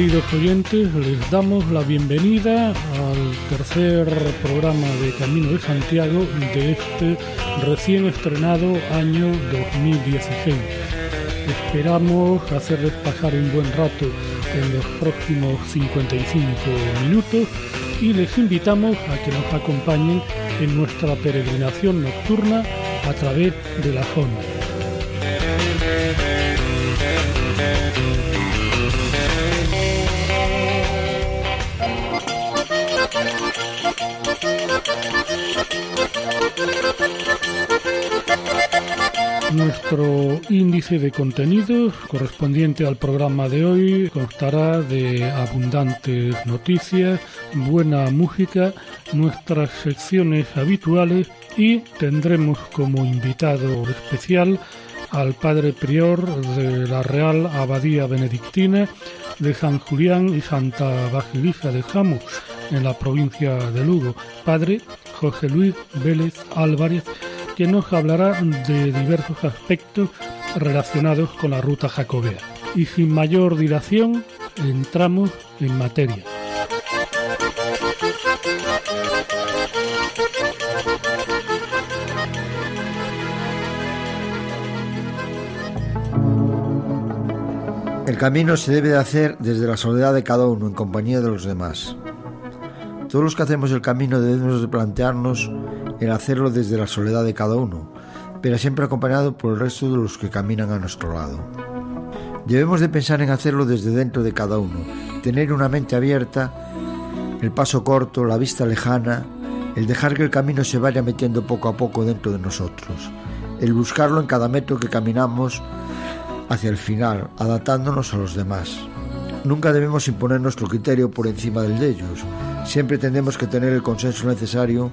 Queridos oyentes, les damos la bienvenida al tercer programa de Camino de Santiago de este recién estrenado año 2016. Esperamos hacerles pasar un buen rato en los próximos 55 minutos y les invitamos a que nos acompañen en nuestra peregrinación nocturna a través de la zona. Nuestro índice de contenidos correspondiente al programa de hoy constará de abundantes noticias, buena música, nuestras secciones habituales y tendremos como invitado especial al padre prior de la Real Abadía Benedictina de San Julián y Santa Basilisa de Jamus en la provincia de Lugo, padre José Luis Vélez Álvarez, que nos hablará de diversos aspectos relacionados con la ruta jacobea. Y sin mayor dilación, entramos en materia. El camino se debe de hacer desde la soledad de cada uno en compañía de los demás. Todos los que hacemos el camino debemos de plantearnos el hacerlo desde la soledad de cada uno, pero siempre acompañado por el resto de los que caminan a nuestro lado. Debemos de pensar en hacerlo desde dentro de cada uno, tener una mente abierta, el paso corto, la vista lejana, el dejar que el camino se vaya metiendo poco a poco dentro de nosotros, el buscarlo en cada metro que caminamos hacia el final, adaptándonos a los demás. Nunca debemos imponer nuestro criterio por encima del de ellos, Siempre tenemos que tener el consenso necesario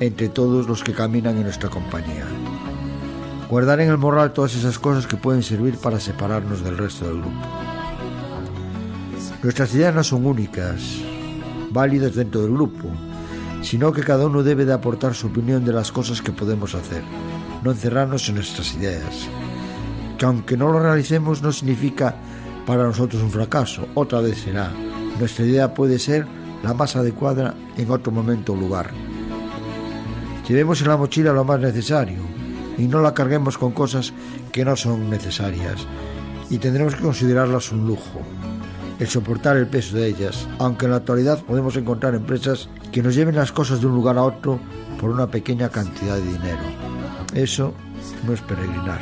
entre todos los que caminan en nuestra compañía. Guardar en el moral todas esas cosas que pueden servir para separarnos del resto del grupo. Nuestras ideas no son únicas, válidas dentro del grupo, sino que cada uno debe de aportar su opinión de las cosas que podemos hacer, no encerrarnos en nuestras ideas. Que aunque no lo realicemos no significa para nosotros un fracaso, otra vez será. Nuestra idea puede ser la más adecuada en otro momento o lugar. Llevemos en la mochila lo más necesario y no la carguemos con cosas que no son necesarias y tendremos que considerarlas un lujo, el soportar el peso de ellas, aunque en la actualidad podemos encontrar empresas que nos lleven las cosas de un lugar a otro por una pequeña cantidad de dinero. Eso no es peregrinar.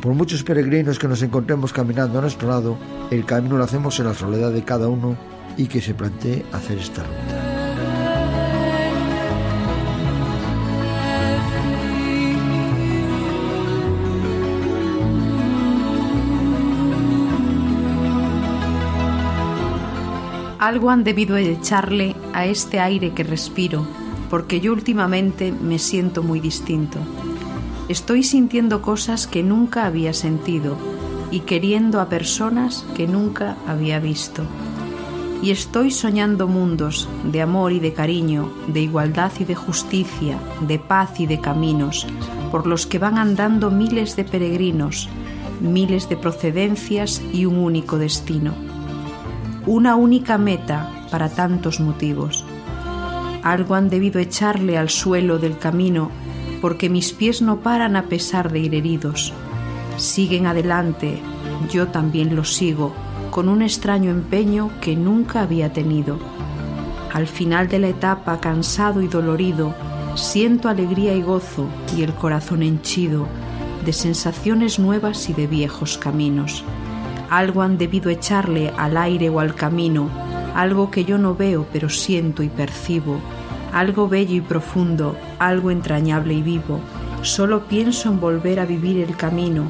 Por muchos peregrinos que nos encontremos caminando a nuestro lado, el camino lo hacemos en la soledad de cada uno y que se plantee hacer esta ruta. Algo han debido echarle a este aire que respiro, porque yo últimamente me siento muy distinto. Estoy sintiendo cosas que nunca había sentido y queriendo a personas que nunca había visto y estoy soñando mundos de amor y de cariño, de igualdad y de justicia, de paz y de caminos, por los que van andando miles de peregrinos, miles de procedencias y un único destino. Una única meta para tantos motivos. Algo han debido echarle al suelo del camino porque mis pies no paran a pesar de ir heridos. Siguen adelante, yo también los sigo con un extraño empeño que nunca había tenido. Al final de la etapa, cansado y dolorido, siento alegría y gozo y el corazón henchido de sensaciones nuevas y de viejos caminos. Algo han debido echarle al aire o al camino, algo que yo no veo pero siento y percibo, algo bello y profundo, algo entrañable y vivo. Solo pienso en volver a vivir el camino,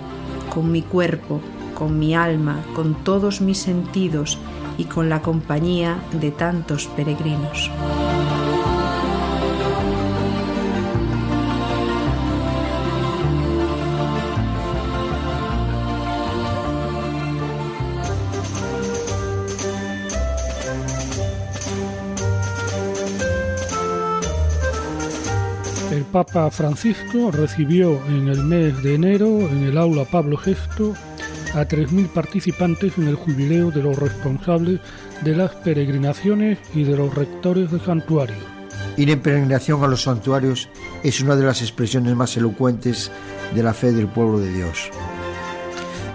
con mi cuerpo, con mi alma, con todos mis sentidos y con la compañía de tantos peregrinos. Papa Francisco recibió en el mes de enero en el aula Pablo VI a 3.000 participantes en el jubileo de los responsables de las peregrinaciones y de los rectores de santuarios. Ir en peregrinación a los santuarios es una de las expresiones más elocuentes de la fe del pueblo de Dios.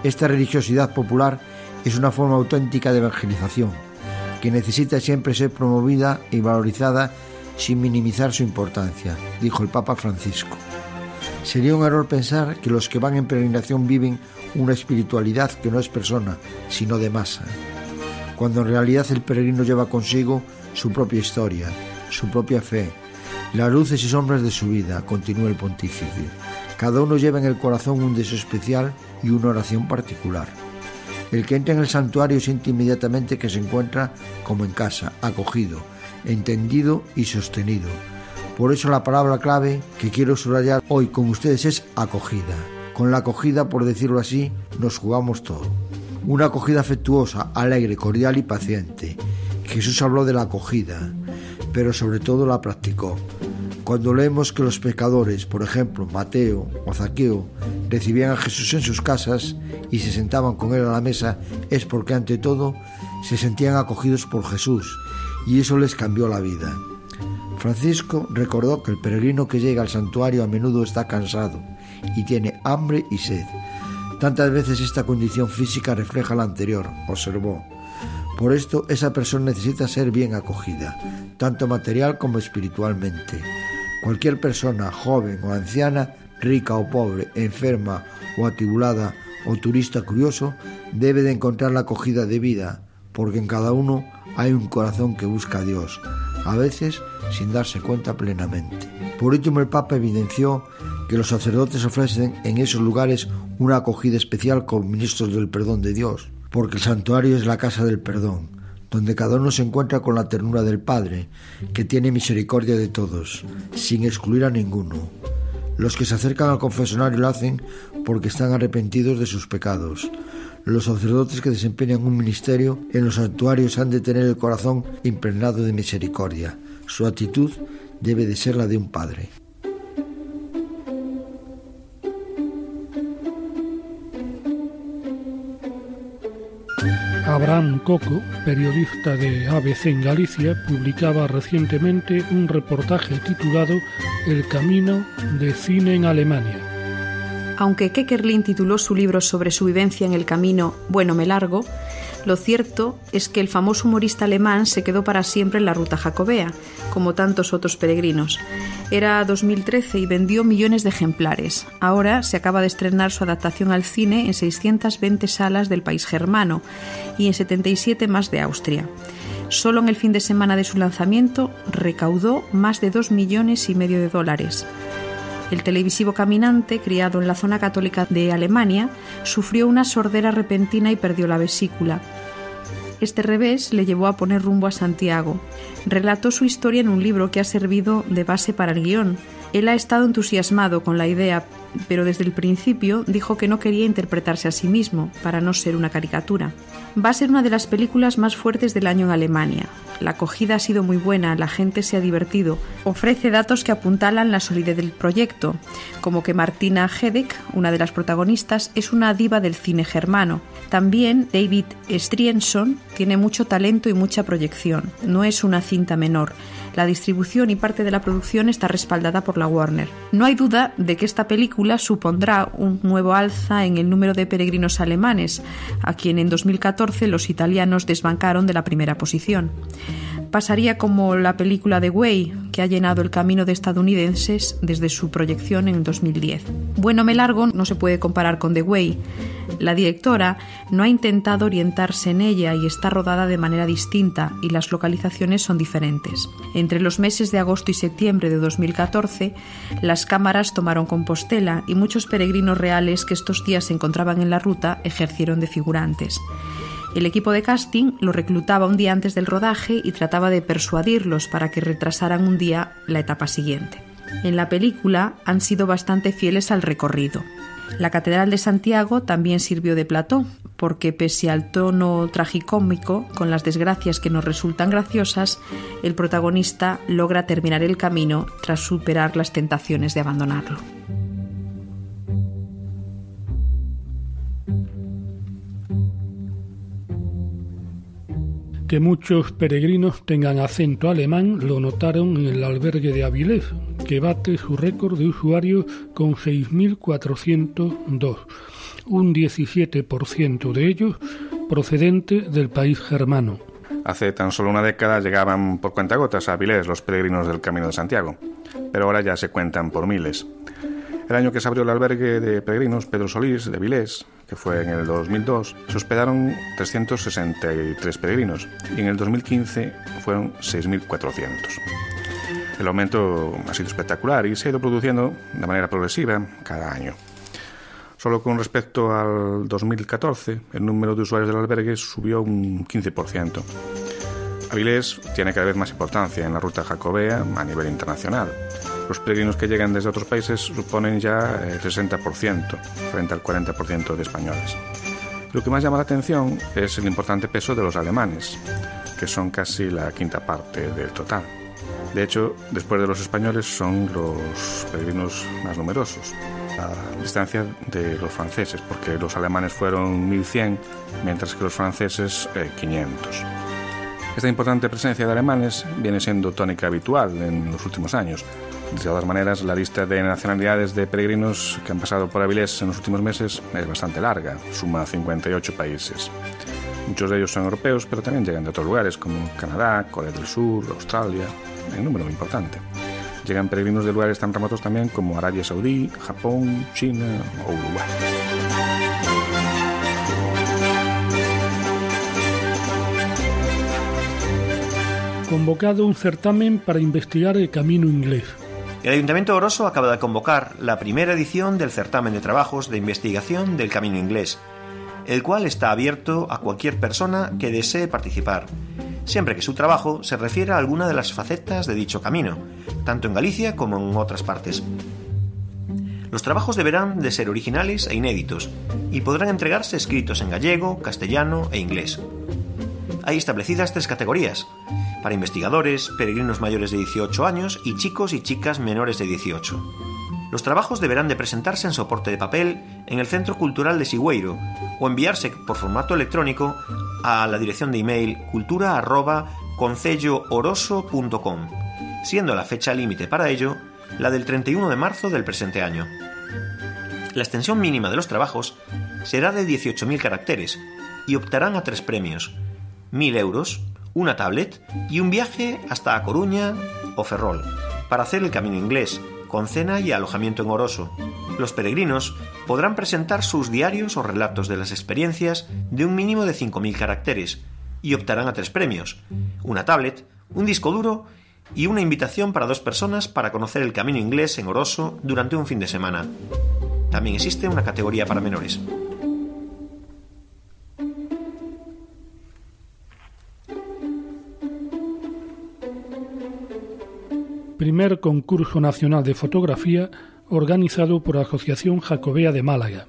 Esta religiosidad popular es una forma auténtica de evangelización que necesita siempre ser promovida y valorizada sin minimizar su importancia, dijo el Papa Francisco. Sería un error pensar que los que van en peregrinación viven una espiritualidad que no es persona, sino de masa, cuando en realidad el peregrino lleva consigo su propia historia, su propia fe, las luces y sombras de su vida, continúa el pontífice. Cada uno lleva en el corazón un deseo especial y una oración particular. El que entra en el santuario siente inmediatamente que se encuentra como en casa, acogido, entendido y sostenido. Por eso la palabra clave que quiero subrayar hoy con ustedes es acogida. Con la acogida, por decirlo así, nos jugamos todo. Una acogida afectuosa, alegre, cordial y paciente. Jesús habló de la acogida, pero sobre todo la practicó. Cuando leemos que los pecadores, por ejemplo Mateo o Zaqueo, recibían a Jesús en sus casas y se sentaban con él a la mesa, es porque ante todo se sentían acogidos por Jesús y eso les cambió la vida. Francisco recordó que el peregrino que llega al santuario a menudo está cansado y tiene hambre y sed. Tantas veces esta condición física refleja la anterior, observó. Por esto esa persona necesita ser bien acogida, tanto material como espiritualmente. Cualquier persona, joven o anciana, rica o pobre, enferma o atribulada o turista curioso, debe de encontrar la acogida de vida, porque en cada uno hay un corazón que busca a Dios, a veces sin darse cuenta plenamente. Por último, el Papa evidenció que los sacerdotes ofrecen en esos lugares una acogida especial como ministros del perdón de Dios, porque el santuario es la casa del perdón, donde cada uno se encuentra con la ternura del Padre, que tiene misericordia de todos, sin excluir a ninguno. Los que se acercan al confesionario lo hacen porque están arrepentidos de sus pecados. Los sacerdotes que desempeñan un ministerio en los santuarios han de tener el corazón impregnado de misericordia. Su actitud debe de ser la de un padre. Abraham Coco, periodista de ABC en Galicia, publicaba recientemente un reportaje titulado El camino de cine en Alemania aunque Kekerlin tituló su libro sobre su vivencia en el camino Bueno, me largo, lo cierto es que el famoso humorista alemán se quedó para siempre en la ruta jacobea, como tantos otros peregrinos. Era 2013 y vendió millones de ejemplares. Ahora se acaba de estrenar su adaptación al cine en 620 salas del país germano y en 77 más de Austria. Solo en el fin de semana de su lanzamiento recaudó más de 2 millones y medio de dólares. El televisivo caminante, criado en la zona católica de Alemania, sufrió una sordera repentina y perdió la vesícula. Este revés le llevó a poner rumbo a Santiago. Relató su historia en un libro que ha servido de base para el guion. Él ha estado entusiasmado con la idea, pero desde el principio dijo que no quería interpretarse a sí mismo, para no ser una caricatura. Va a ser una de las películas más fuertes del año en Alemania. La acogida ha sido muy buena, la gente se ha divertido. Ofrece datos que apuntalan la solidez del proyecto, como que Martina Hedek, una de las protagonistas, es una diva del cine germano. También David Strienson tiene mucho talento y mucha proyección. No es una cinta menor. La distribución y parte de la producción está respaldada por la Warner. No hay duda de que esta película supondrá un nuevo alza en el número de peregrinos alemanes, a quien en 2014 los italianos desbancaron de la primera posición. Pasaría como la película The Way, que ha llenado el camino de estadounidenses desde su proyección en 2010. Bueno me largo no se puede comparar con The Way. La directora no ha intentado orientarse en ella y está rodada de manera distinta y las localizaciones son diferentes. Entre los meses de agosto y septiembre de 2014, las cámaras tomaron Compostela y muchos peregrinos reales que estos días se encontraban en la ruta ejercieron de figurantes. El equipo de casting lo reclutaba un día antes del rodaje y trataba de persuadirlos para que retrasaran un día la etapa siguiente. En la película han sido bastante fieles al recorrido. La Catedral de Santiago también sirvió de plató, porque pese al tono tragicómico, con las desgracias que nos resultan graciosas, el protagonista logra terminar el camino tras superar las tentaciones de abandonarlo. Que muchos peregrinos tengan acento alemán lo notaron en el albergue de Avilés, que bate su récord de usuarios con 6.402, un 17% de ellos procedente del país germano. Hace tan solo una década llegaban por cuentagotas a Avilés los peregrinos del Camino de Santiago, pero ahora ya se cuentan por miles. El año que se abrió el albergue de peregrinos Pedro Solís de Avilés que fue en el 2002, se hospedaron 363 peregrinos y en el 2015 fueron 6.400. El aumento ha sido espectacular y se ha ido produciendo de manera progresiva cada año. Solo con respecto al 2014, el número de usuarios del albergue subió un 15%. Avilés tiene cada vez más importancia en la ruta jacobea a nivel internacional los peregrinos que llegan desde otros países suponen ya el 60% frente al 40% de españoles. Lo que más llama la atención es el importante peso de los alemanes, que son casi la quinta parte del total. De hecho, después de los españoles son los peregrinos más numerosos, a distancia de los franceses, porque los alemanes fueron 1.100, mientras que los franceses 500. Esta importante presencia de alemanes viene siendo tónica habitual en los últimos años, de todas maneras, la lista de nacionalidades de peregrinos que han pasado por Avilés en los últimos meses es bastante larga, suma 58 países. Muchos de ellos son europeos, pero también llegan de otros lugares como Canadá, Corea del Sur, Australia, en número importante. Llegan peregrinos de lugares tan remotos también como Arabia Saudí, Japón, China o Uruguay. Convocado un certamen para investigar el camino inglés. El Ayuntamiento de Oroso acaba de convocar la primera edición del certamen de trabajos de investigación del Camino Inglés, el cual está abierto a cualquier persona que desee participar, siempre que su trabajo se refiera a alguna de las facetas de dicho camino, tanto en Galicia como en otras partes. Los trabajos deberán de ser originales e inéditos y podrán entregarse escritos en gallego, castellano e inglés. Hay establecidas tres categorías, para investigadores, peregrinos mayores de 18 años y chicos y chicas menores de 18. Los trabajos deberán de presentarse en soporte de papel en el Centro Cultural de Sigüeiro o enviarse por formato electrónico a la dirección de email cultura@concellooroso.com, siendo la fecha límite para ello la del 31 de marzo del presente año. La extensión mínima de los trabajos será de 18.000 caracteres y optarán a tres premios: 1.000 euros, una tablet y un viaje hasta A Coruña o Ferrol para hacer el camino inglés, con cena y alojamiento en Oroso. Los peregrinos podrán presentar sus diarios o relatos de las experiencias de un mínimo de 5.000 caracteres y optarán a tres premios, una tablet, un disco duro y una invitación para dos personas para conocer el camino inglés en Oroso durante un fin de semana. También existe una categoría para menores. Primer concurso nacional de fotografía organizado por la Asociación Jacobea de Málaga.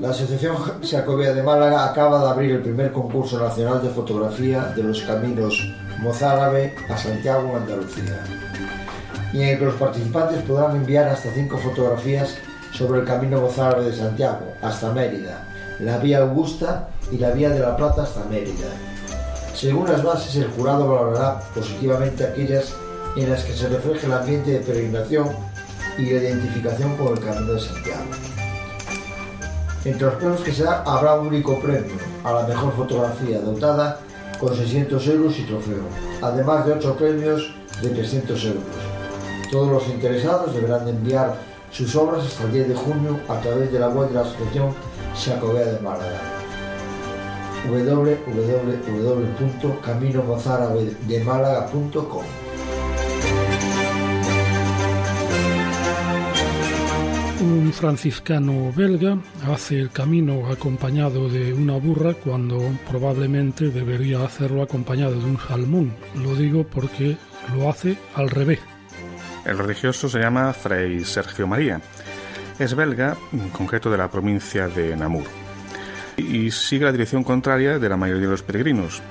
La Asociación Jacobea de Málaga acaba de abrir el primer concurso nacional de fotografía de los caminos mozárabe a Santiago, Andalucía, y en el que los participantes podrán enviar hasta cinco fotografías sobre el camino mozárabe de Santiago hasta Mérida, la vía Augusta y la vía de la Plata hasta Mérida. Según las bases, el jurado valorará positivamente aquellas en las que se refleje el ambiente de peregrinación y la identificación con el Camino de Santiago. Entre los premios que se da habrá un único premio a la mejor fotografía dotada con 600 euros y trofeo, además de 8 premios de 300 euros. Todos los interesados deberán enviar sus obras hasta el 10 de junio a través de la web de la Asociación Jacobea de Málaga www.caminomozárabedemalaga.com Un franciscano belga hace el camino acompañado de una burra cuando probablemente debería hacerlo acompañado de un salmón. Lo digo porque lo hace al revés. El religioso se llama Fray Sergio María. Es belga, en concreto de la provincia de Namur, y sigue la dirección contraria de la mayoría de los peregrinos.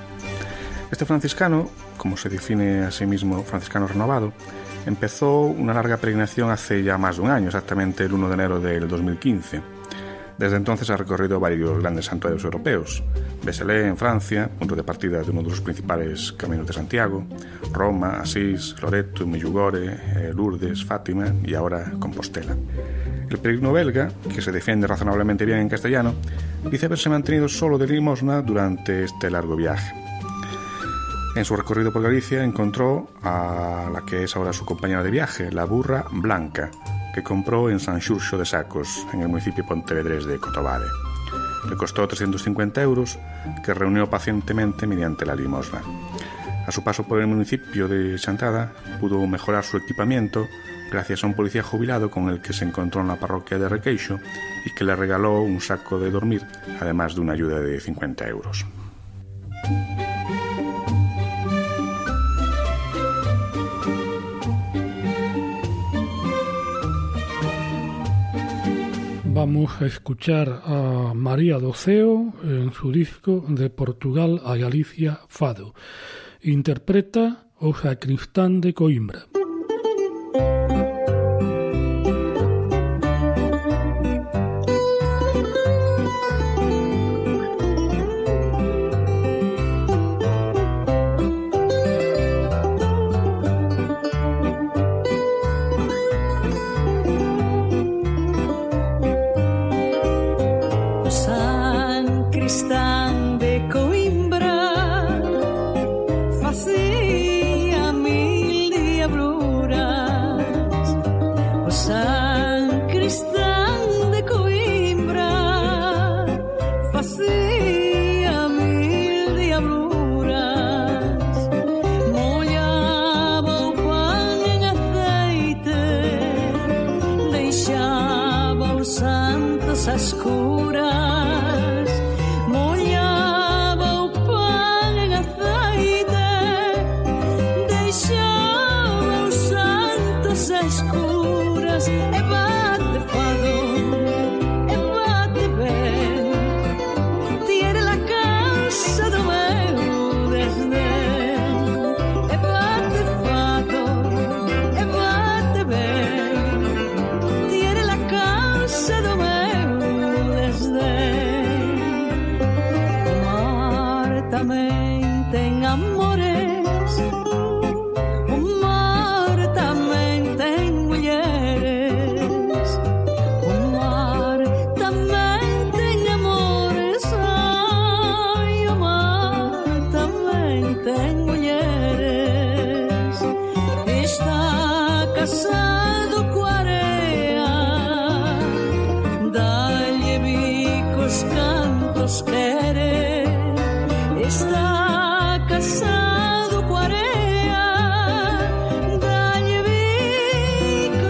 Este franciscano, como se define a sí mismo franciscano renovado, empezó una larga peregrinación hace ya más de un año, exactamente el 1 de enero del 2015. Desde entonces ha recorrido varios grandes santuarios europeos. Beselé en Francia, punto de partida de uno de los principales caminos de Santiago, Roma, Asís, Loreto, Medjugorje, eh, Lourdes, Fátima y ahora Compostela. El peregrino belga, que se defiende razonablemente bien en castellano, dice haberse mantenido solo de limosna durante este largo viaje. En su recorrido por Galicia encontró a la que es ahora su compañera de viaje, la burra Blanca, que compró en San Xurxo de Sacos, en el municipio pontevedrés de Cotobade. Le costó 350 euros, que reunió pacientemente mediante la limosna. A su paso por el municipio de Chantada, pudo mejorar su equipamiento gracias a un policía jubilado con el que se encontró en la parroquia de Requeixo y que le regaló un saco de dormir, además de una ayuda de 50 euros. Vamos a escuchar a María Doceo en su disco de Portugal a Galicia Fado. Interpreta O Sacristán de Coimbra.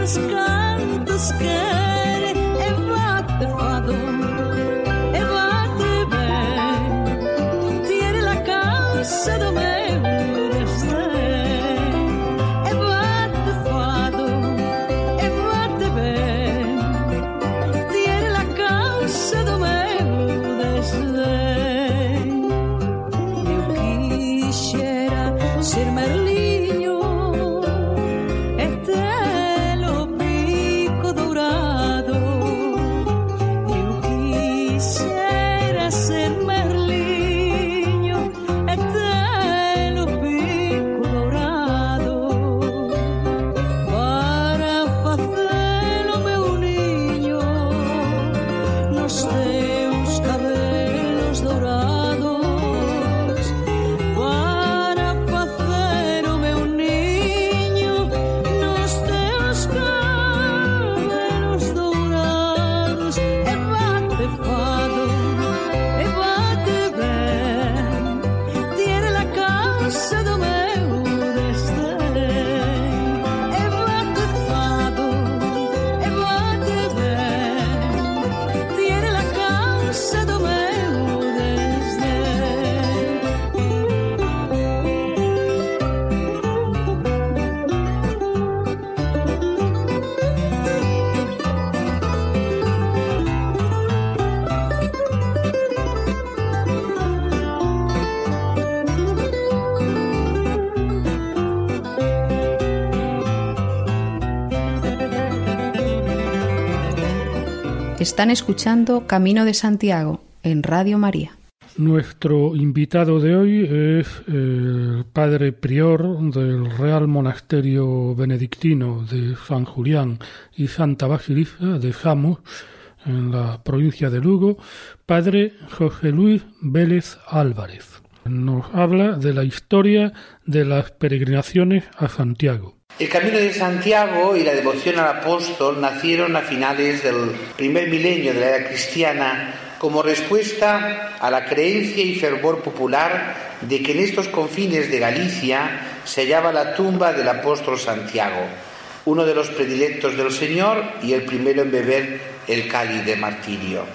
Share Están escuchando Camino de Santiago en Radio María. Nuestro invitado de hoy es el padre prior del Real Monasterio Benedictino de San Julián y Santa Basilisa de Samos, en la provincia de Lugo, padre José Luis Vélez Álvarez. Nos habla de la historia de las peregrinaciones a Santiago. El camino de Santiago y la devoción al apóstol nacieron a finales del primer milenio de la era cristiana como respuesta a la creencia y fervor popular de que en estos confines de Galicia se hallaba la tumba del apóstol Santiago, uno de los predilectos del Señor y el primero en beber el cáliz de martirio.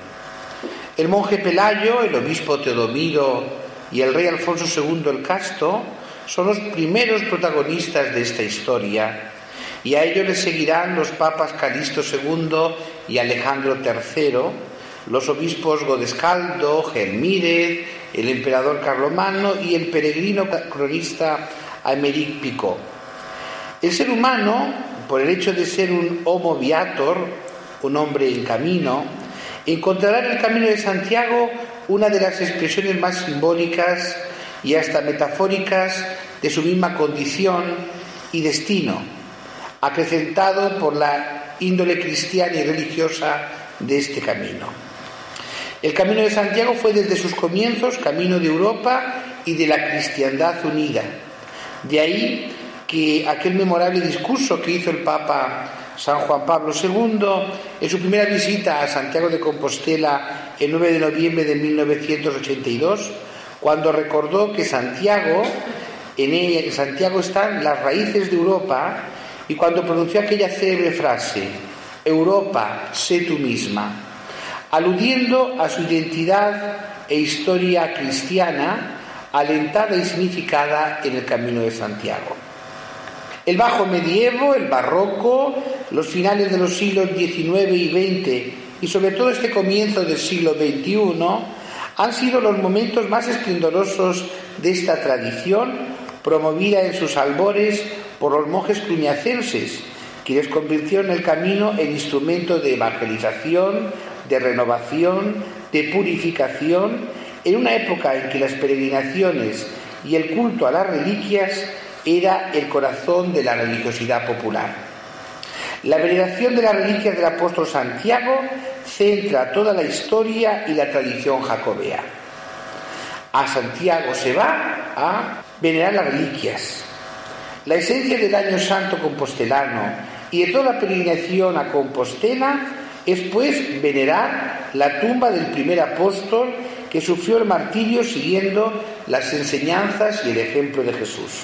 El monje Pelayo, el obispo Teodomiro y el rey Alfonso II el Casto son los primeros protagonistas de esta historia y a ellos les seguirán los papas Calixto II y Alejandro III, los obispos Godescaldo, Gelmírez, el emperador Carlomagno y el peregrino cronista Aymeric Picot. El ser humano, por el hecho de ser un homo viator, un hombre en camino, encontrará en el camino de Santiago una de las expresiones más simbólicas y hasta metafóricas de su misma condición y destino, acrecentado por la índole cristiana y religiosa de este camino. El Camino de Santiago fue desde sus comienzos camino de Europa y de la cristiandad unida. De ahí que aquel memorable discurso que hizo el Papa San Juan Pablo II en su primera visita a Santiago de Compostela el 9 de noviembre de 1982, cuando recordó que Santiago, en Santiago están las raíces de Europa, y cuando pronunció aquella célebre frase, Europa, sé tú misma, aludiendo a su identidad e historia cristiana, alentada y significada en el Camino de Santiago. El bajo medievo, el barroco, los finales de los siglos XIX y XX y sobre todo este comienzo del siglo XXI han sido los momentos más esplendorosos de esta tradición, promovida en sus albores por los monjes cluñacenses, quienes convirtieron el camino en instrumento de evangelización, de renovación, de purificación, en una época en que las peregrinaciones y el culto a las reliquias era el corazón de la religiosidad popular. La veneración de las reliquias del apóstol Santiago centra toda la historia y la tradición jacobea. A Santiago se va a venerar las reliquias. La esencia del año santo compostelano y de toda la peregrinación a Compostela es pues venerar la tumba del primer apóstol que sufrió el martirio siguiendo las enseñanzas y el ejemplo de Jesús.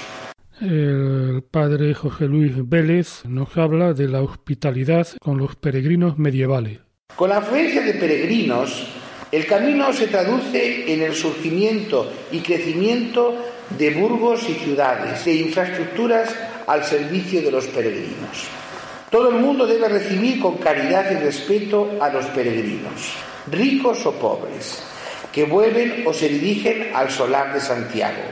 El padre José Luis Vélez nos habla de la hospitalidad con los peregrinos medievales. Con la afluencia de peregrinos, el camino se traduce en el surgimiento y crecimiento de burgos y ciudades, de infraestructuras al servicio de los peregrinos. Todo el mundo debe recibir con caridad y respeto a los peregrinos, ricos o pobres, que vuelven o se dirigen al solar de Santiago.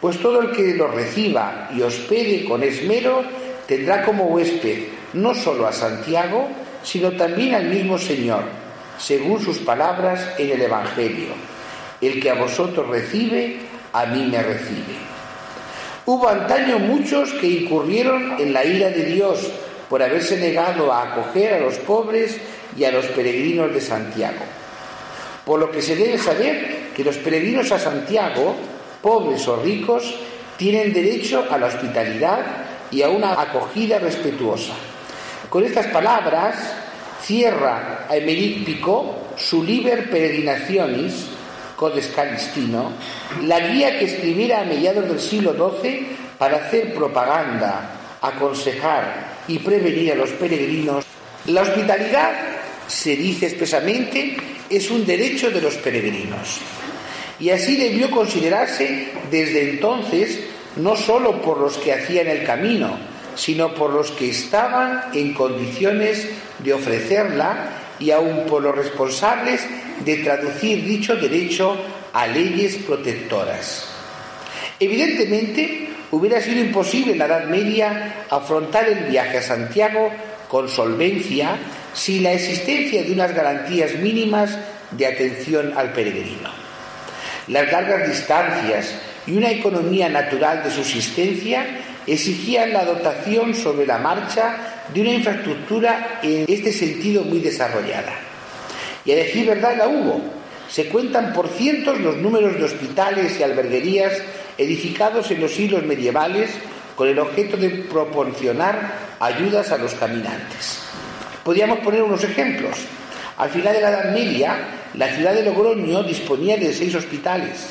Pues todo el que los reciba y hospede con esmero tendrá como huésped no solo a Santiago, sino también al mismo Señor, según sus palabras en el Evangelio. El que a vosotros recibe, a mí me recibe. Hubo antaño muchos que incurrieron en la ira de Dios por haberse negado a acoger a los pobres y a los peregrinos de Santiago. Por lo que se debe saber que los peregrinos a Santiago, pobres o ricos, tienen derecho a la hospitalidad y a una acogida respetuosa. Con estas palabras cierra a Emeric Picot su Liber Peregrinationis, Codes Calistino, la guía que escribiera a mediados del siglo XII para hacer propaganda, aconsejar y prevenir a los peregrinos. La hospitalidad, se dice expresamente, es un derecho de los peregrinos. Y así debió considerarse desde entonces no sólo por los que hacían el camino, sino por los que estaban en condiciones de ofrecerla y aun por los responsables de traducir dicho derecho a leyes protectoras. Evidentemente, hubiera sido imposible en la Edad Media afrontar el viaje a Santiago con solvencia sin la existencia de unas garantías mínimas de atención al peregrino. Las largas distancias y una economía natural de subsistencia exigían la dotación sobre la marcha de una infraestructura en este sentido muy desarrollada. Y a decir verdad la hubo. Se cuentan por cientos los números de hospitales y alberguerías edificados en los siglos medievales con el objeto de proporcionar ayudas a los caminantes. Podríamos poner unos ejemplos. Al final de la Edad Media, la ciudad de Logroño disponía de seis hospitales,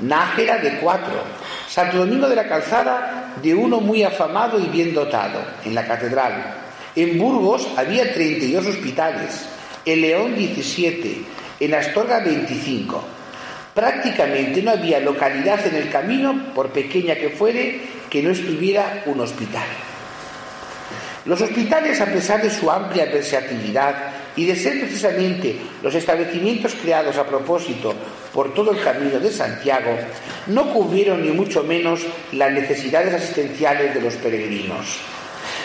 Nájera de cuatro, Santo Domingo de la Calzada de uno muy afamado y bien dotado, en la catedral. En Burgos había 32 hospitales, en León 17, en Astorga 25. Prácticamente no había localidad en el camino, por pequeña que fuere, que no estuviera un hospital. Los hospitales, a pesar de su amplia versatilidad y de ser precisamente los establecimientos creados a propósito por todo el camino de Santiago, no cubrieron ni mucho menos las necesidades asistenciales de los peregrinos.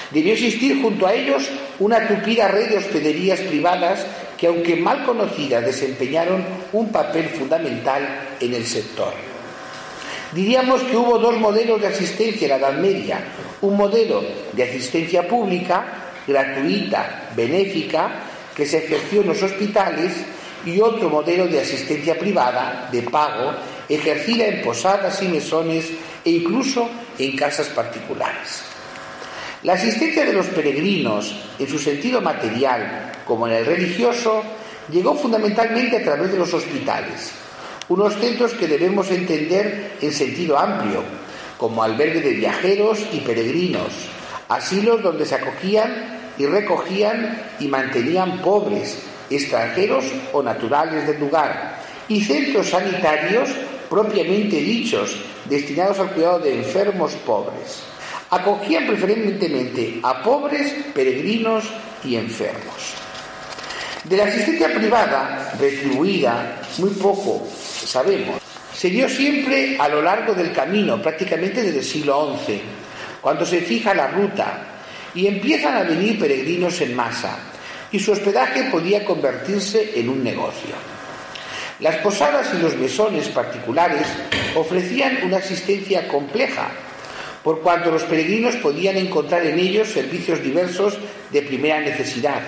Debió existir junto a ellos una tupida red de hospederías privadas que, aunque mal conocidas, desempeñaron un papel fundamental en el sector. Diríamos que hubo dos modelos de asistencia en la Edad Media. Un modelo de asistencia pública, gratuita, benéfica, que se ejerció en los hospitales, y otro modelo de asistencia privada, de pago, ejercida en posadas y mesones e incluso en casas particulares. La asistencia de los peregrinos, en su sentido material como en el religioso, llegó fundamentalmente a través de los hospitales, unos centros que debemos entender en sentido amplio, como albergue de viajeros y peregrinos, asilos donde se acogían y recogían y mantenían pobres, extranjeros o naturales del lugar, y centros sanitarios propiamente dichos, destinados al cuidado de enfermos pobres. Acogían preferentemente a pobres, peregrinos y enfermos. De la asistencia privada, retribuida, muy poco sabemos, se dio siempre a lo largo del camino, prácticamente desde el siglo XI, cuando se fija la ruta y empiezan a venir peregrinos en masa, y su hospedaje podía convertirse en un negocio. Las posadas y los mesones particulares ofrecían una asistencia compleja, por cuanto los peregrinos podían encontrar en ellos servicios diversos de primera necesidad,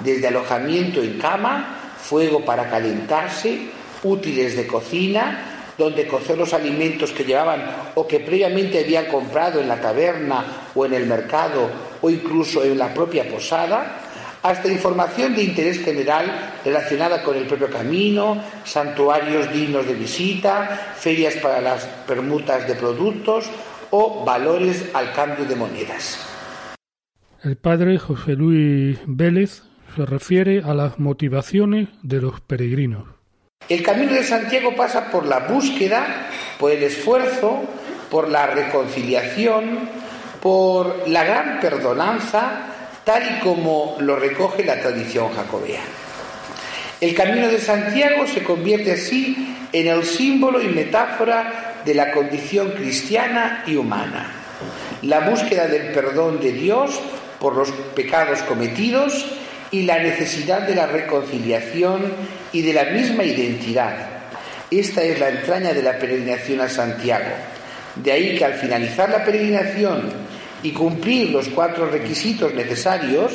desde alojamiento en cama, fuego para calentarse, útiles de cocina, donde cocer los alimentos que llevaban o que previamente habían comprado en la taberna o en el mercado o incluso en la propia posada, hasta información de interés general relacionada con el propio camino, santuarios dignos de visita, ferias para las permutas de productos o valores al cambio de monedas. El padre José Luis Vélez se refiere a las motivaciones de los peregrinos. El camino de Santiago pasa por la búsqueda, por el esfuerzo, por la reconciliación, por la gran perdonanza, tal y como lo recoge la tradición jacobea. El camino de Santiago se convierte así en el símbolo y metáfora de la condición cristiana y humana. La búsqueda del perdón de Dios por los pecados cometidos y la necesidad de la reconciliación y de la misma identidad. Esta es la entraña de la peregrinación a Santiago. De ahí que al finalizar la peregrinación y cumplir los cuatro requisitos necesarios,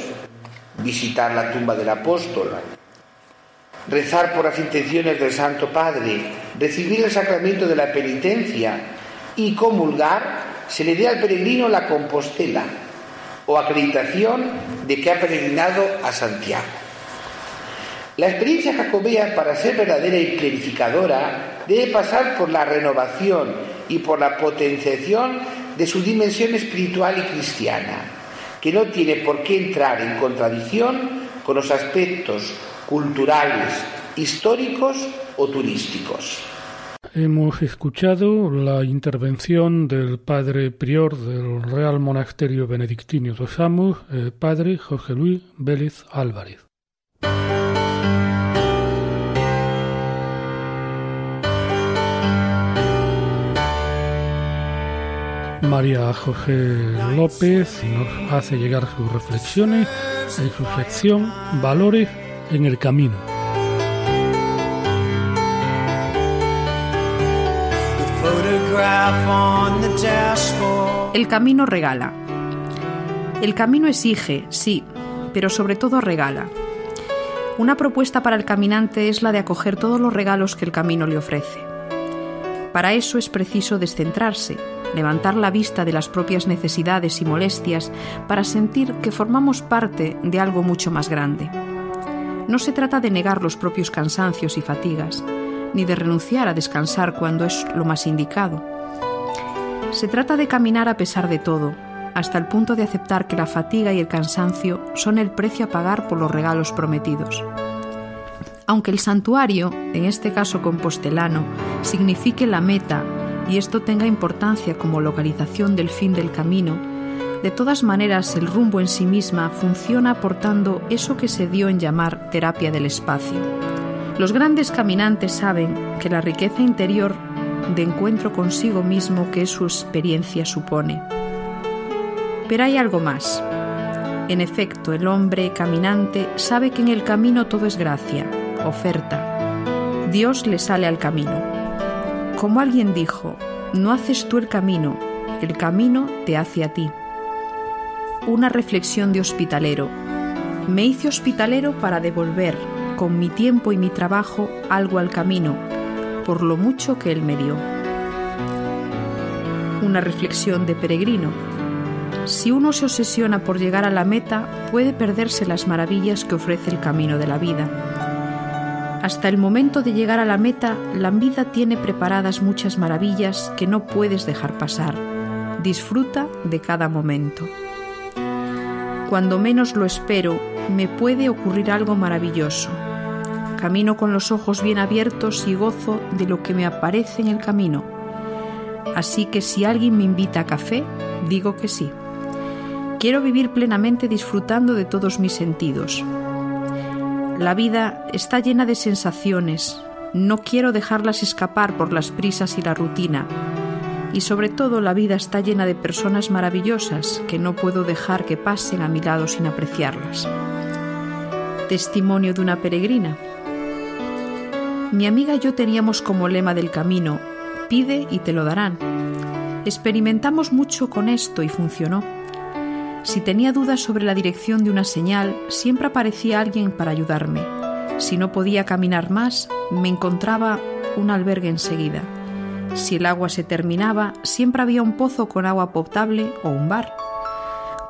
visitar la tumba del apóstol, rezar por las intenciones del Santo Padre, recibir el sacramento de la penitencia y comulgar, se le dé al peregrino la compostela o acreditación de que ha peregrinado a Santiago. La experiencia jacobea, para ser verdadera y clarificadora, debe pasar por la renovación y por la potenciación de su dimensión espiritual y cristiana, que no tiene por qué entrar en contradicción con los aspectos culturales, históricos o turísticos. Hemos escuchado la intervención del padre prior del Real Monasterio Benedictino de Samos, el padre José Luis Vélez Álvarez. María José López nos hace llegar sus reflexiones en su sección Valores en el Camino. El camino regala. El camino exige, sí, pero sobre todo regala. Una propuesta para el caminante es la de acoger todos los regalos que el camino le ofrece. Para eso es preciso descentrarse, levantar la vista de las propias necesidades y molestias para sentir que formamos parte de algo mucho más grande. No se trata de negar los propios cansancios y fatigas, ni de renunciar a descansar cuando es lo más indicado. Se trata de caminar a pesar de todo, hasta el punto de aceptar que la fatiga y el cansancio son el precio a pagar por los regalos prometidos. Aunque el santuario, en este caso compostelano, signifique la meta y esto tenga importancia como localización del fin del camino, de todas maneras el rumbo en sí misma funciona aportando eso que se dio en llamar terapia del espacio. Los grandes caminantes saben que la riqueza interior de encuentro consigo mismo que su experiencia supone. Pero hay algo más. En efecto, el hombre caminante sabe que en el camino todo es gracia, oferta. Dios le sale al camino. Como alguien dijo, no haces tú el camino, el camino te hace a ti. Una reflexión de hospitalero. Me hice hospitalero para devolver, con mi tiempo y mi trabajo, algo al camino, por lo mucho que él me dio. Una reflexión de peregrino. Si uno se obsesiona por llegar a la meta, puede perderse las maravillas que ofrece el camino de la vida. Hasta el momento de llegar a la meta, la vida tiene preparadas muchas maravillas que no puedes dejar pasar. Disfruta de cada momento. Cuando menos lo espero, me puede ocurrir algo maravilloso. Camino con los ojos bien abiertos y gozo de lo que me aparece en el camino. Así que si alguien me invita a café, digo que sí. Quiero vivir plenamente disfrutando de todos mis sentidos. La vida está llena de sensaciones. No quiero dejarlas escapar por las prisas y la rutina. Y sobre todo la vida está llena de personas maravillosas que no puedo dejar que pasen a mi lado sin apreciarlas. Testimonio de una peregrina. Mi amiga y yo teníamos como lema del camino, pide y te lo darán. Experimentamos mucho con esto y funcionó. Si tenía dudas sobre la dirección de una señal, siempre aparecía alguien para ayudarme. Si no podía caminar más, me encontraba un albergue enseguida. Si el agua se terminaba, siempre había un pozo con agua potable o un bar.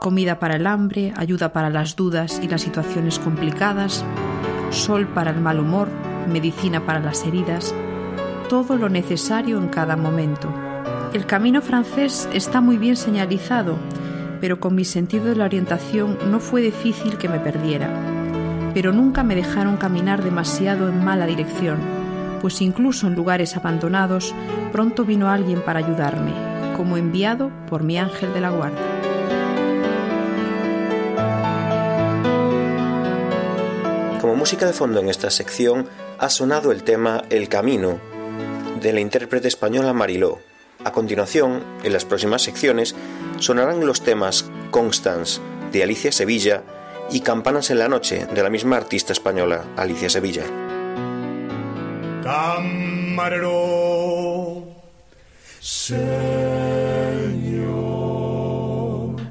Comida para el hambre, ayuda para las dudas y las situaciones complicadas, sol para el mal humor, medicina para las heridas, todo lo necesario en cada momento. El camino francés está muy bien señalizado, pero con mi sentido de la orientación no fue difícil que me perdiera. Pero nunca me dejaron caminar demasiado en mala dirección, pues incluso en lugares abandonados pronto vino alguien para ayudarme, como enviado por mi ángel de la guarda. Como música de fondo en esta sección ha sonado el tema El Camino de la intérprete española Mariló. A continuación, en las próximas secciones, sonarán los temas Constance de Alicia Sevilla y Campanas en la Noche de la misma artista española, Alicia Sevilla. Camarero,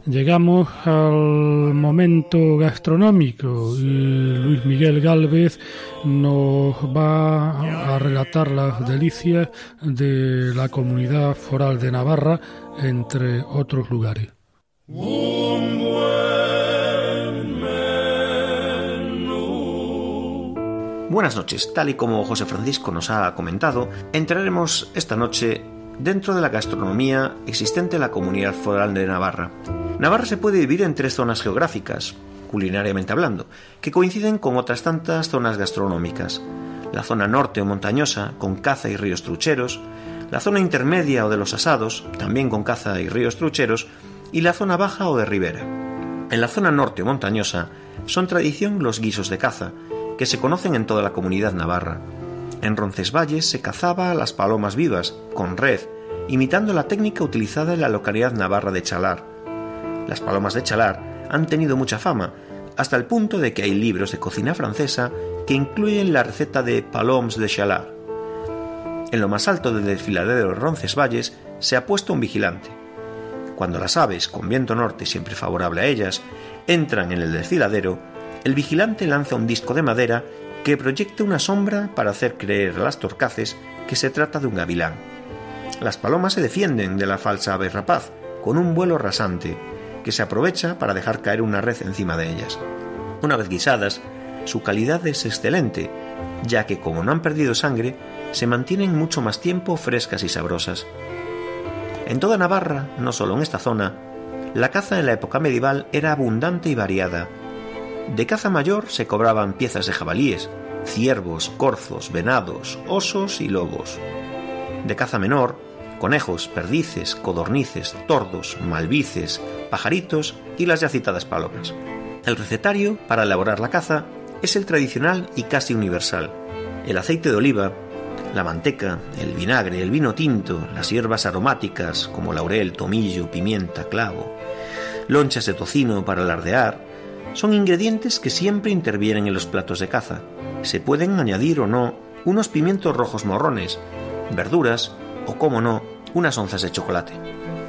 Llegamos al momento gastronómico y Luis Miguel Galvez nos va a relatar las delicias de la comunidad foral de Navarra, entre otros lugares. Buenas noches, tal y como José Francisco nos ha comentado, entraremos esta noche dentro de la gastronomía existente en la comunidad foral de Navarra. Navarra se puede dividir en tres zonas geográficas, culinariamente hablando, que coinciden con otras tantas zonas gastronómicas. La zona norte o montañosa, con caza y ríos trucheros, la zona intermedia o de los asados, también con caza y ríos trucheros, y la zona baja o de ribera. En la zona norte o montañosa son tradición los guisos de caza, que se conocen en toda la comunidad navarra. En Roncesvalles se cazaba a las palomas vivas, con red, imitando la técnica utilizada en la localidad navarra de Chalar. Las palomas de Chalar han tenido mucha fama, hasta el punto de que hay libros de cocina francesa que incluyen la receta de paloms de Chalard. En lo más alto del desfiladero de Roncesvalles se ha puesto un vigilante. Cuando las aves, con viento norte siempre favorable a ellas, entran en el desfiladero, el vigilante lanza un disco de madera que proyecta una sombra para hacer creer a las torcaces que se trata de un gavilán. Las palomas se defienden de la falsa ave rapaz con un vuelo rasante que se aprovecha para dejar caer una red encima de ellas. Una vez guisadas, su calidad es excelente, ya que como no han perdido sangre, se mantienen mucho más tiempo frescas y sabrosas. En toda Navarra, no solo en esta zona, la caza en la época medieval era abundante y variada. De caza mayor se cobraban piezas de jabalíes, ciervos, corzos, venados, osos y lobos. De caza menor, conejos, perdices, codornices, tordos, malvices, pajaritos y las ya citadas palomas. El recetario para elaborar la caza es el tradicional y casi universal. El aceite de oliva, la manteca, el vinagre, el vino tinto, las hierbas aromáticas como laurel, tomillo, pimienta, clavo, lonchas de tocino para alardear, son ingredientes que siempre intervienen en los platos de caza. Se pueden añadir o no unos pimientos rojos morrones, verduras o, como no, unas onzas de chocolate.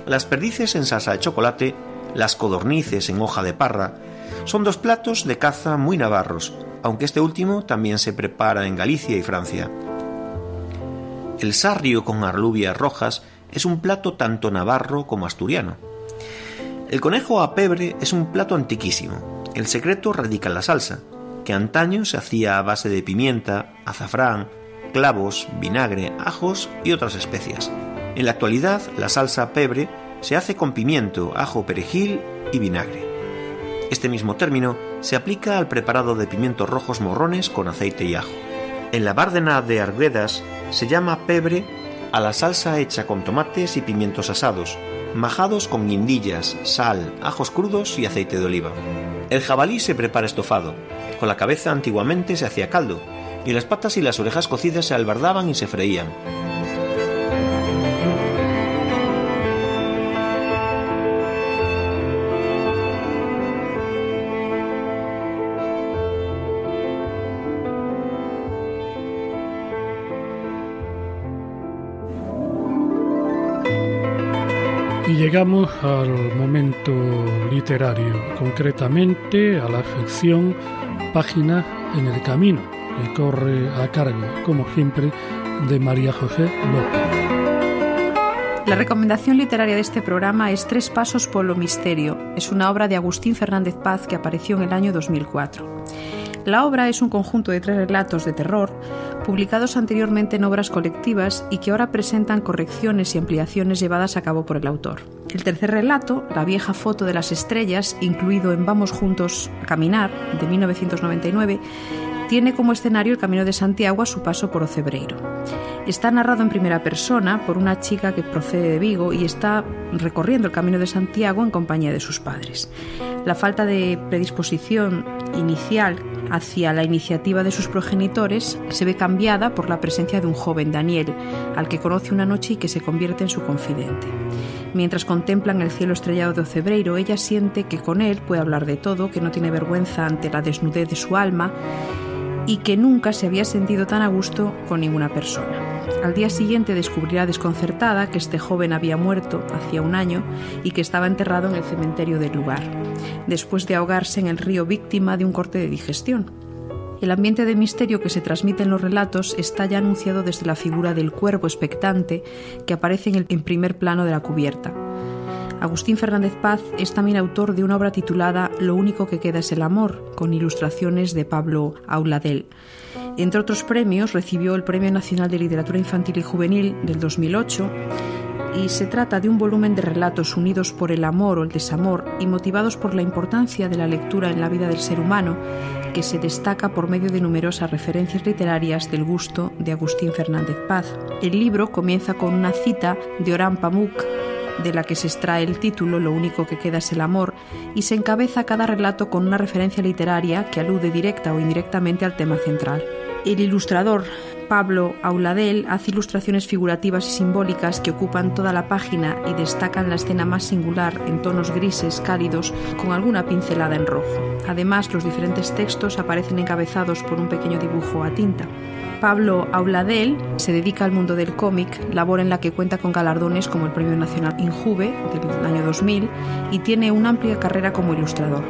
Las perdices en salsa de chocolate, las codornices en hoja de parra, son dos platos de caza muy navarros, aunque este último también se prepara en Galicia y Francia. El sarrio con arlubias rojas es un plato tanto navarro como asturiano. El conejo a pebre es un plato antiquísimo. El secreto radica en la salsa, que antaño se hacía a base de pimienta, azafrán, clavos, vinagre, ajos y otras especias. En la actualidad, la salsa pebre se hace con pimiento, ajo, perejil y vinagre. Este mismo término se aplica al preparado de pimientos rojos morrones con aceite y ajo. En la Bárdena de Arguedas se llama pebre a la salsa hecha con tomates y pimientos asados, majados con guindillas, sal, ajos crudos y aceite de oliva. El jabalí se prepara estofado. Con la cabeza antiguamente se hacía caldo, y las patas y las orejas cocidas se albardaban y se freían. Llegamos al momento literario, concretamente a la sección Páginas en el Camino, que corre a cargo, como siempre, de María José López. La recomendación literaria de este programa es Tres Pasos por lo Misterio. Es una obra de Agustín Fernández Paz que apareció en el año 2004. La obra es un conjunto de tres relatos de terror publicados anteriormente en obras colectivas y que ahora presentan correcciones y ampliaciones llevadas a cabo por el autor. El tercer relato, La vieja foto de las estrellas, incluido en Vamos juntos a caminar, de 1999, tiene como escenario el Camino de Santiago a su paso por Ocebreiro. Está narrado en primera persona por una chica que procede de Vigo y está recorriendo el Camino de Santiago en compañía de sus padres. La falta de predisposición inicial hacia la iniciativa de sus progenitores se ve cambiada por la presencia de un joven, Daniel, al que conoce una noche y que se convierte en su confidente. Mientras contemplan el cielo estrellado de Ocebreiro, ella siente que con él puede hablar de todo, que no tiene vergüenza ante la desnudez de su alma y que nunca se había sentido tan a gusto con ninguna persona. Al día siguiente descubrirá desconcertada que este joven había muerto hacía un año y que estaba enterrado en el cementerio del lugar, después de ahogarse en el río víctima de un corte de digestión. El ambiente de misterio que se transmite en los relatos está ya anunciado desde la figura del cuervo expectante que aparece en el en primer plano de la cubierta. Agustín Fernández Paz es también autor de una obra titulada Lo único que queda es el amor, con ilustraciones de Pablo Auladel. Entre otros premios, recibió el Premio Nacional de Literatura Infantil y Juvenil del 2008 y se trata de un volumen de relatos unidos por el amor o el desamor y motivados por la importancia de la lectura en la vida del ser humano, que se destaca por medio de numerosas referencias literarias del gusto de Agustín Fernández Paz. El libro comienza con una cita de Orán Pamuk, de la que se extrae el título Lo único que queda es el amor, y se encabeza cada relato con una referencia literaria que alude directa o indirectamente al tema central. El ilustrador Pablo Auladel hace ilustraciones figurativas y simbólicas que ocupan toda la página y destacan la escena más singular en tonos grises cálidos con alguna pincelada en rojo. Además, los diferentes textos aparecen encabezados por un pequeño dibujo a tinta. Pablo Auladel se dedica al mundo del cómic, labor en la que cuenta con galardones como el Premio Nacional Injuve del año 2000 y tiene una amplia carrera como ilustrador.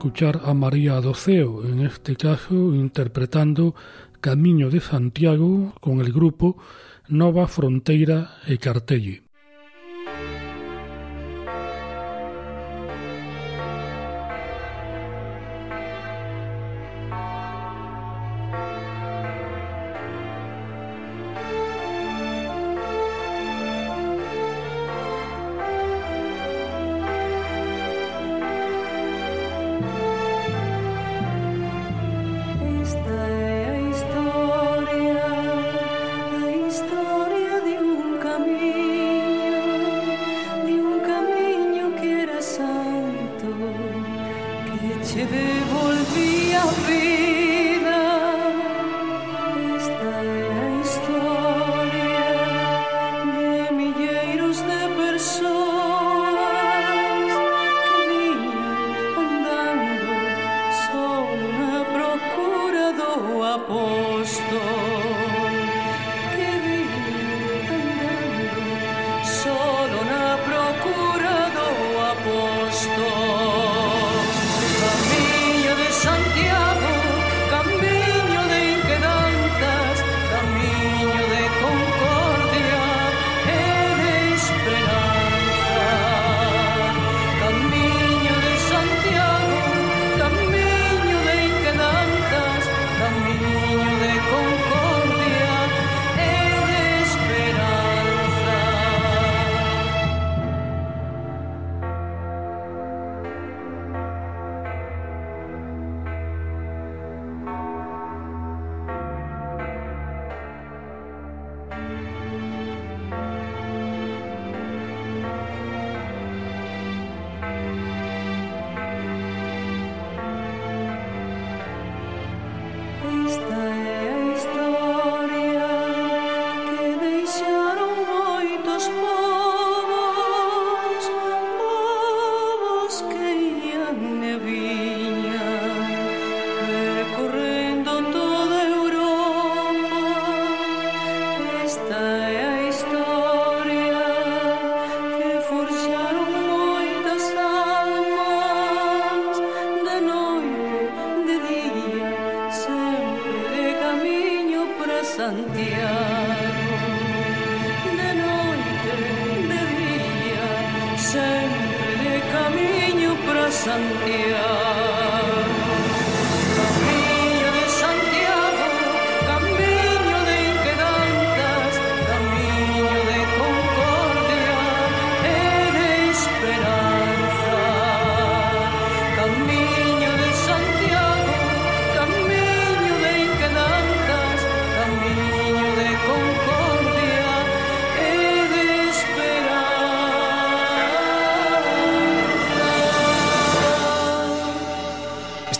escuchar a María Doceo, en este caso interpretando Camino de Santiago con el grupo Nova Fronteira e Cartelli.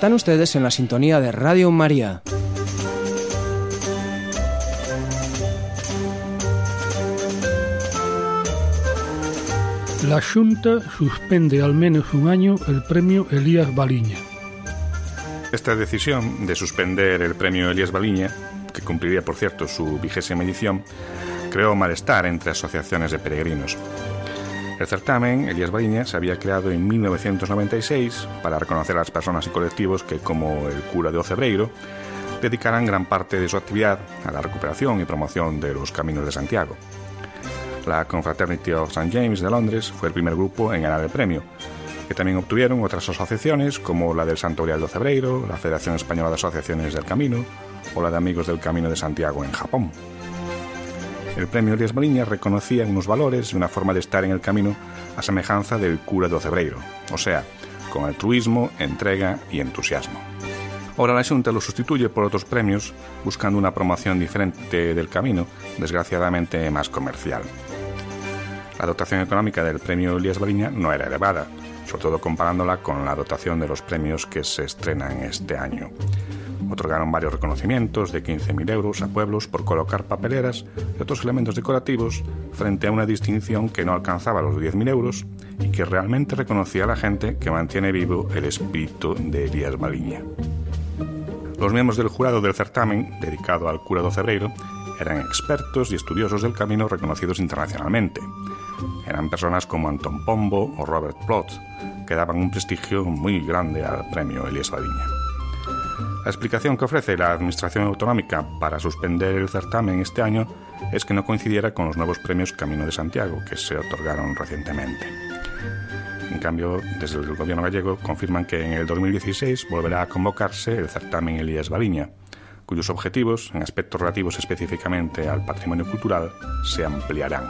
Están ustedes en la sintonía de Radio María. La Junta suspende al menos un año el premio Elías Baliña. Esta decisión de suspender el premio Elías Baliña, que cumpliría por cierto su vigésima edición, creó malestar entre asociaciones de peregrinos. El certamen, Elías Bariña, se había creado en 1996 para reconocer a las personas y colectivos que, como el cura de Ocebreiro, dedicaran gran parte de su actividad a la recuperación y promoción de los caminos de Santiago. La Confraternity of St. James de Londres fue el primer grupo en ganar el premio, que también obtuvieron otras asociaciones como la del Santo de Ocebreiro, la Federación Española de Asociaciones del Camino o la de Amigos del Camino de Santiago en Japón. El premio Elías Mariña reconocía unos valores y una forma de estar en el camino a semejanza del cura de Ocebreiro, o sea, con altruismo, entrega y entusiasmo. Ahora la Junta lo sustituye por otros premios, buscando una promoción diferente del camino, desgraciadamente más comercial. La dotación económica del premio Elías Baliña no era elevada, sobre todo comparándola con la dotación de los premios que se estrenan este año. Otorgaron varios reconocimientos de 15.000 euros a pueblos por colocar papeleras y otros elementos decorativos frente a una distinción que no alcanzaba los 10.000 euros y que realmente reconocía a la gente que mantiene vivo el espíritu de Elías Baliña. Los miembros del jurado del certamen, dedicado al cura do Cebreiro, eran expertos y estudiosos del camino reconocidos internacionalmente. Eran personas como Anton Pombo o Robert Plot, que daban un prestigio muy grande al premio Elías Baliña. La explicación que ofrece la Administración Autonómica para suspender el certamen este año es que no coincidiera con los nuevos premios Camino de Santiago que se otorgaron recientemente. En cambio, desde el gobierno gallego confirman que en el 2016 volverá a convocarse el certamen Elías Baliña, cuyos objetivos, en aspectos relativos específicamente al patrimonio cultural, se ampliarán.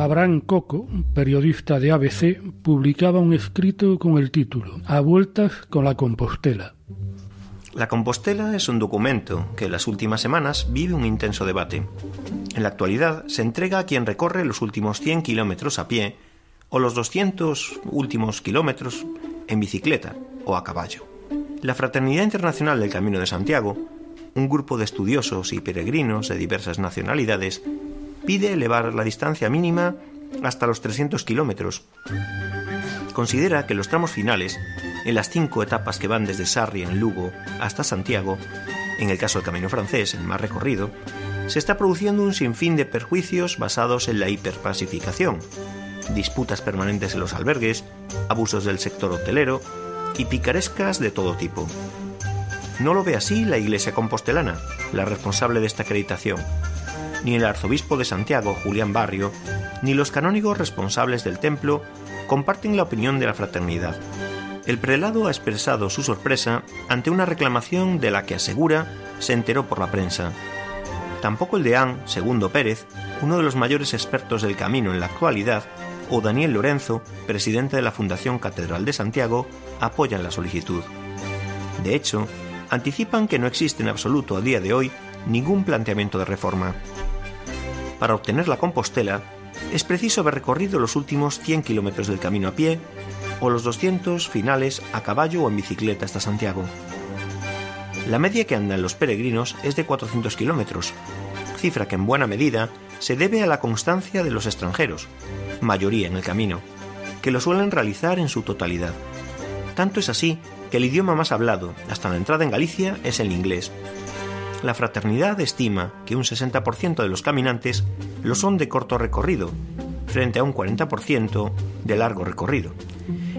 Abraham Coco, periodista de ABC, publicaba un escrito con el título A vueltas con la Compostela. La Compostela es un documento que en las últimas semanas vive un intenso debate. En la actualidad se entrega a quien recorre los últimos 100 kilómetros a pie o los 200 últimos kilómetros en bicicleta o a caballo. La Fraternidad Internacional del Camino de Santiago, un grupo de estudiosos y peregrinos de diversas nacionalidades, pide elevar la distancia mínima hasta los 300 kilómetros. Considera que los tramos finales, en las cinco etapas que van desde Sarri en Lugo hasta Santiago, en el caso del Camino francés, el más recorrido, se está produciendo un sinfín de perjuicios basados en la hiperpacificación, disputas permanentes en los albergues, abusos del sector hotelero y picarescas de todo tipo. No lo ve así la Iglesia Compostelana, la responsable de esta acreditación, ni el arzobispo de Santiago, Julián Barrio, ni los canónigos responsables del templo comparten la opinión de la fraternidad. El prelado ha expresado su sorpresa ante una reclamación de la que asegura se enteró por la prensa. Tampoco el deán, Segundo Pérez, uno de los mayores expertos del camino en la actualidad, o Daniel Lorenzo, presidente de la Fundación Catedral de Santiago, apoyan la solicitud. De hecho, anticipan que no existe en absoluto a día de hoy ningún planteamiento de reforma. Para obtener la Compostela, es preciso haber recorrido los últimos 100 kilómetros del camino a pie o los 200 finales a caballo o en bicicleta hasta Santiago. La media que andan los peregrinos es de 400 kilómetros, cifra que en buena medida se debe a la constancia de los extranjeros, mayoría en el camino, que lo suelen realizar en su totalidad. Tanto es así que el idioma más hablado hasta la entrada en Galicia es el inglés, la fraternidad estima que un 60% de los caminantes lo son de corto recorrido, frente a un 40% de largo recorrido,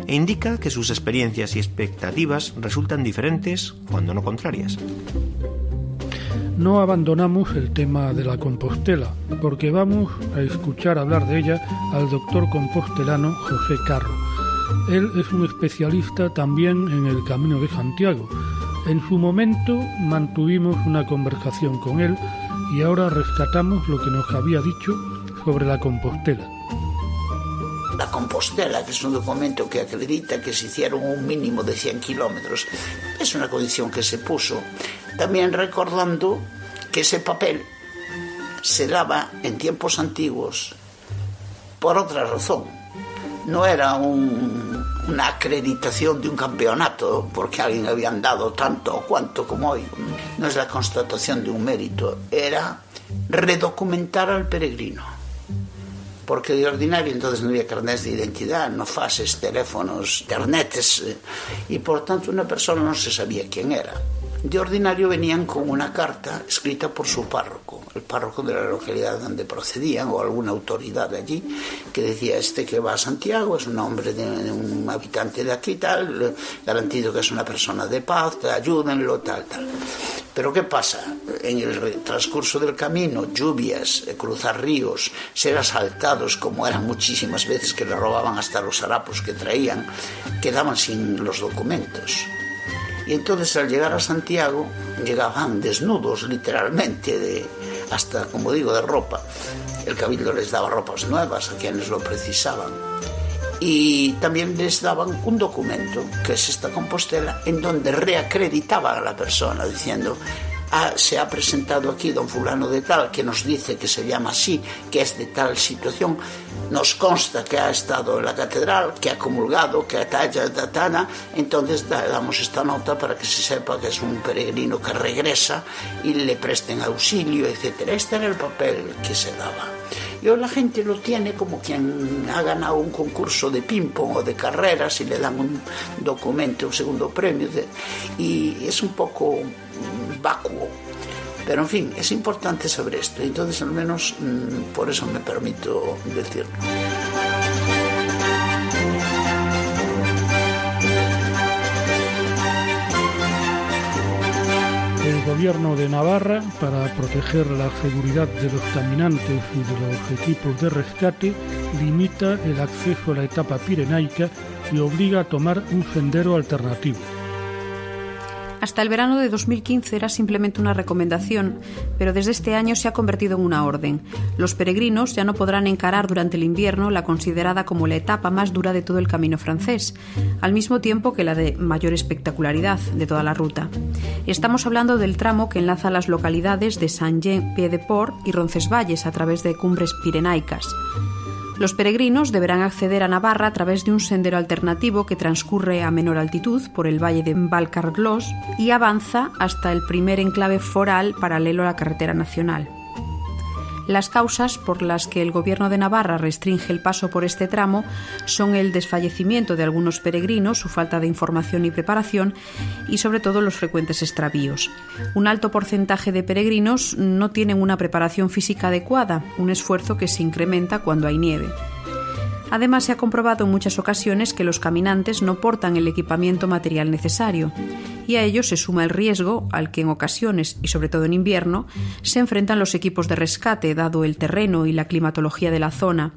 e indica que sus experiencias y expectativas resultan diferentes, cuando no contrarias. No abandonamos el tema de la Compostela, porque vamos a escuchar hablar de ella al doctor compostelano José Carro. Él es un especialista también en el Camino de Santiago en su momento mantuvimos una conversación con él y ahora rescatamos lo que nos había dicho sobre la Compostela. La Compostela, que es un documento que acredita que se hicieron un mínimo de 100 kilómetros, es una condición que se puso, también recordando que ese papel se daba en tiempos antiguos por otra razón. No era un una acreditación de un campeonato porque alguien había andado tanto o cuanto como hoy. No es la constatación de un mérito, era redocumentar al peregrino. Porque de ordinario entonces no había carnets de identidad, no fases, teléfonos, internetes, y por tanto una persona no se sabía quién era. De ordinario venían con una carta escrita por su párroco, el párroco de la localidad donde procedían o alguna autoridad allí, que decía, este que va a Santiago es un hombre de, un habitante de aquí, tal, garantido que es una persona de paz, ayúdenlo, tal, tal. Pero ¿qué pasa? En el transcurso del camino, lluvias, eh, cruzar ríos, ser asaltados, como eran muchísimas veces que le robaban hasta los harapos que traían, quedaban sin los documentos. Y entonces al llegar a Santiago llegaban desnudos literalmente de, hasta, como digo, de ropa. El cabildo les daba ropas nuevas a quienes lo precisaban. Y también les daban un documento, que es esta Compostela, en donde reacreditaban a la persona, diciendo, ah, se ha presentado aquí don fulano de tal, que nos dice que se llama así, que es de tal situación, nos consta que ha estado en la catedral, que ha comulgado, que ha talla tana, entonces damos esta nota para que se sepa que es un peregrino que regresa y le presten auxilio, etc. Este era el papel que se daba. Y hoy la gente lo tiene como quien ha ganado un concurso de ping-pong o de carreras y le dan un documento, un segundo premio. Y es un poco vacuo. Pero en fin, es importante saber esto. Entonces, al menos mmm, por eso me permito decirlo. El gobierno de Navarra, para proteger la seguridad de los caminantes y de los equipos de rescate, limita el acceso a la etapa pirenaica y obliga a tomar un sendero alternativo. Hasta el verano de 2015 era simplemente una recomendación, pero desde este año se ha convertido en una orden. Los peregrinos ya no podrán encarar durante el invierno la considerada como la etapa más dura de todo el camino francés, al mismo tiempo que la de mayor espectacularidad de toda la ruta. Estamos hablando del tramo que enlaza las localidades de Saint-Jean-Pied-de-Port y Roncesvalles a través de cumbres pirenaicas. Los peregrinos deberán acceder a Navarra a través de un sendero alternativo que transcurre a menor altitud por el valle de Valcarglos y avanza hasta el primer enclave foral paralelo a la carretera nacional. Las causas por las que el Gobierno de Navarra restringe el paso por este tramo son el desfallecimiento de algunos peregrinos, su falta de información y preparación y sobre todo los frecuentes extravíos. Un alto porcentaje de peregrinos no tienen una preparación física adecuada, un esfuerzo que se incrementa cuando hay nieve. Además, se ha comprobado en muchas ocasiones que los caminantes no portan el equipamiento material necesario, y a ello se suma el riesgo al que en ocasiones, y sobre todo en invierno, se enfrentan los equipos de rescate, dado el terreno y la climatología de la zona,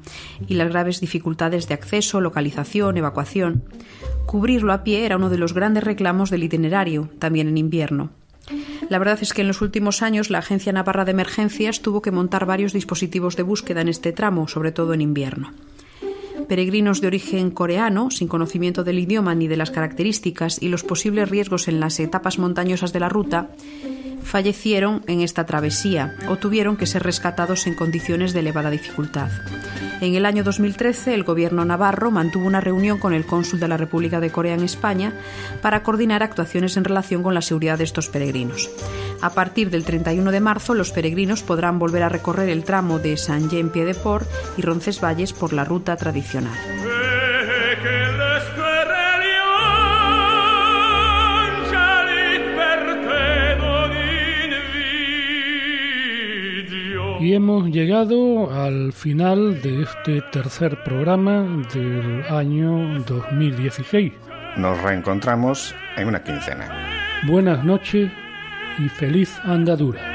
y las graves dificultades de acceso, localización, evacuación. Cubrirlo a pie era uno de los grandes reclamos del itinerario, también en invierno. La verdad es que en los últimos años la Agencia Navarra de Emergencias tuvo que montar varios dispositivos de búsqueda en este tramo, sobre todo en invierno peregrinos de origen coreano, sin conocimiento del idioma ni de las características y los posibles riesgos en las etapas montañosas de la ruta, fallecieron en esta travesía o tuvieron que ser rescatados en condiciones de elevada dificultad. En el año 2013, el gobierno navarro mantuvo una reunión con el cónsul de la República de Corea en España para coordinar actuaciones en relación con la seguridad de estos peregrinos. A partir del 31 de marzo, los peregrinos podrán volver a recorrer el tramo de Saint-Jean-Pied-de-Port y Roncesvalles por la ruta tradicional. Y hemos llegado al final de este tercer programa del año 2016. Nos reencontramos en una quincena. Buenas noches y feliz andadura.